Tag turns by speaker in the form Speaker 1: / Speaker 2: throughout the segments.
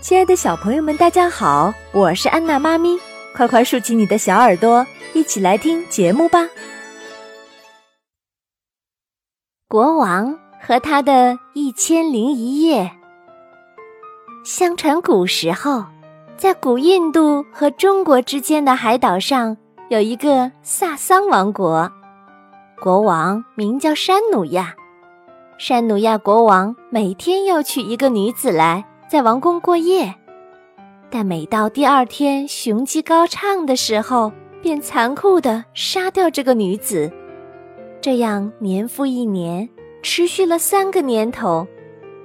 Speaker 1: 亲爱的小朋友们，大家好，我是安娜妈咪，快快竖起你的小耳朵，一起来听节目吧。国王和他的一千零一夜。相传古时候，在古印度和中国之间的海岛上，有一个萨桑王国，国王名叫山努亚。山努亚国王每天要娶一个女子来。在王宫过夜，但每到第二天雄鸡高唱的时候，便残酷地杀掉这个女子。这样年复一年，持续了三个年头，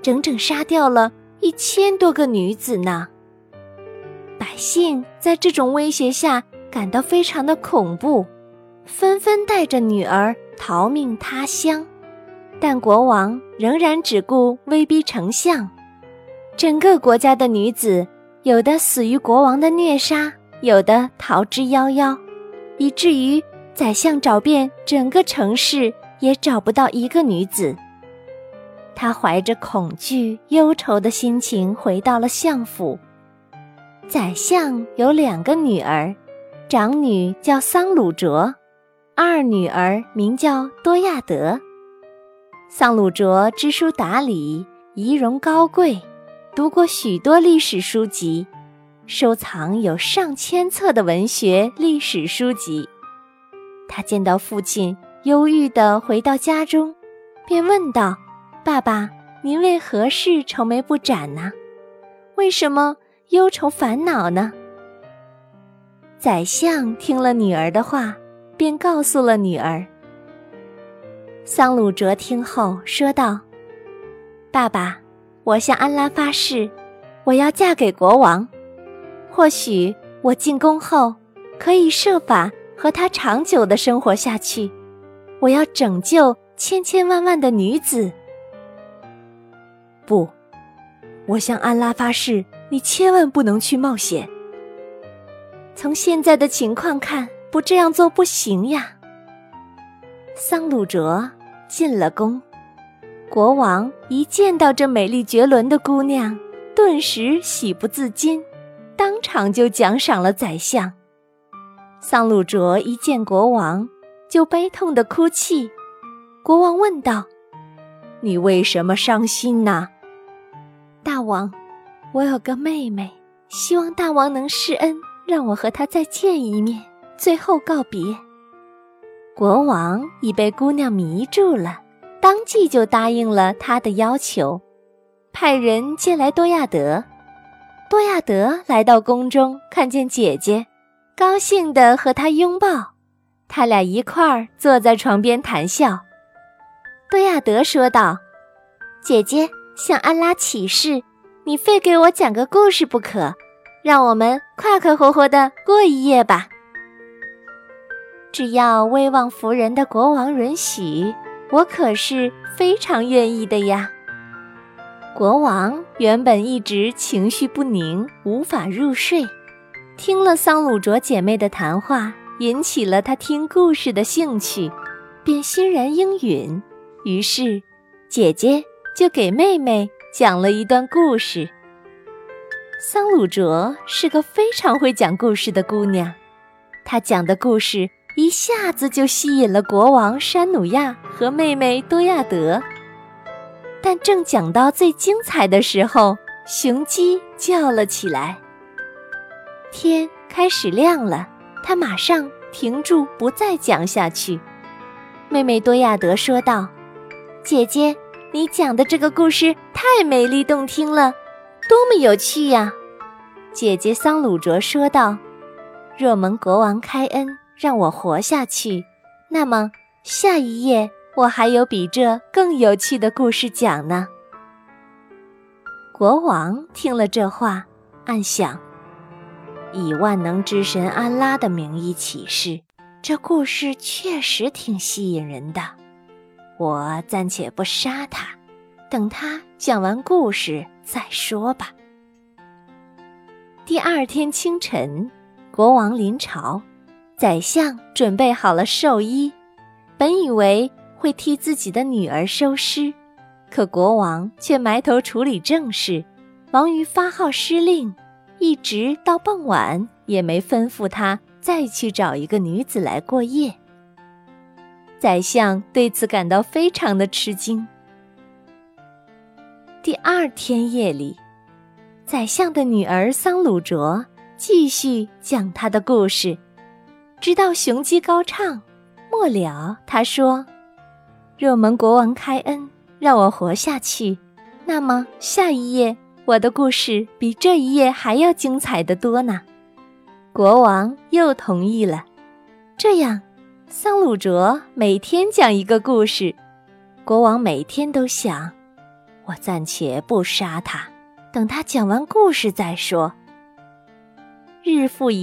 Speaker 1: 整整杀掉了一千多个女子呢。百姓在这种威胁下感到非常的恐怖，纷纷带着女儿逃命他乡。但国王仍然只顾威逼丞相。整个国家的女子，有的死于国王的虐杀，有的逃之夭夭，以至于宰相找遍整个城市也找不到一个女子。他怀着恐惧、忧愁的心情回到了相府。宰相有两个女儿，长女叫桑鲁卓，二女儿名叫多亚德。桑鲁卓知书达理，仪容高贵。读过许多历史书籍，收藏有上千册的文学历史书籍。他见到父亲忧郁地回到家中，便问道：“爸爸，您为何事愁眉不展呢？为什么忧愁烦恼呢？”宰相听了女儿的话，便告诉了女儿。桑鲁卓听后说道：“爸爸。”我向安拉发誓，我要嫁给国王。或许我进宫后可以设法和他长久的生活下去。我要拯救千千万万的女子。
Speaker 2: 不，我向安拉发誓，你千万不能去冒险。
Speaker 1: 从现在的情况看，不这样做不行呀。桑鲁卓进了宫。国王一见到这美丽绝伦的姑娘，顿时喜不自禁，当场就奖赏了宰相。桑鲁卓一见国王，就悲痛的哭泣。国王问道：“
Speaker 2: 你为什么伤心呢？”
Speaker 1: 大王，我有个妹妹，希望大王能施恩，让我和她再见一面，最后告别。国王已被姑娘迷住了。当即就答应了他的要求，派人接来多亚德。多亚德来到宫中，看见姐姐，高兴地和她拥抱。他俩一块儿坐在床边谈笑。多亚德说道：“姐姐向安拉起誓，你非给我讲个故事不可，让我们快快活活的过一夜吧。只要威望服人的国王允许。”我可是非常愿意的呀。国王原本一直情绪不宁，无法入睡，听了桑鲁卓姐妹的谈话，引起了他听故事的兴趣，便欣然应允。于是，姐姐就给妹妹讲了一段故事。桑鲁卓是个非常会讲故事的姑娘，她讲的故事。一下子就吸引了国王山努亚和妹妹多亚德，但正讲到最精彩的时候，雄鸡叫了起来。天开始亮了，他马上停住，不再讲下去。妹妹多亚德说道：“姐姐，你讲的这个故事太美丽动听了，多么有趣呀！”姐姐桑鲁卓说道：“若蒙国王开恩。”让我活下去，那么下一页我还有比这更有趣的故事讲呢。国王听了这话，暗想：以万能之神安拉的名义起誓，这故事确实挺吸引人的。我暂且不杀他，等他讲完故事再说吧。第二天清晨，国王临朝。宰相准备好了寿衣，本以为会替自己的女儿收尸，可国王却埋头处理政事，忙于发号施令，一直到傍晚也没吩咐他再去找一个女子来过夜。宰相对此感到非常的吃惊。第二天夜里，宰相的女儿桑鲁卓继续讲她的故事，直到雄鸡高唱。末了，他说：“若蒙国王开恩，让我活下去，那么下一页我的故事比这一页还要精彩的多呢。”国王又同意了。这样，桑鲁卓每天讲一个故事，国王每天都想。我暂且不杀他，等他讲完故事再说。日复一。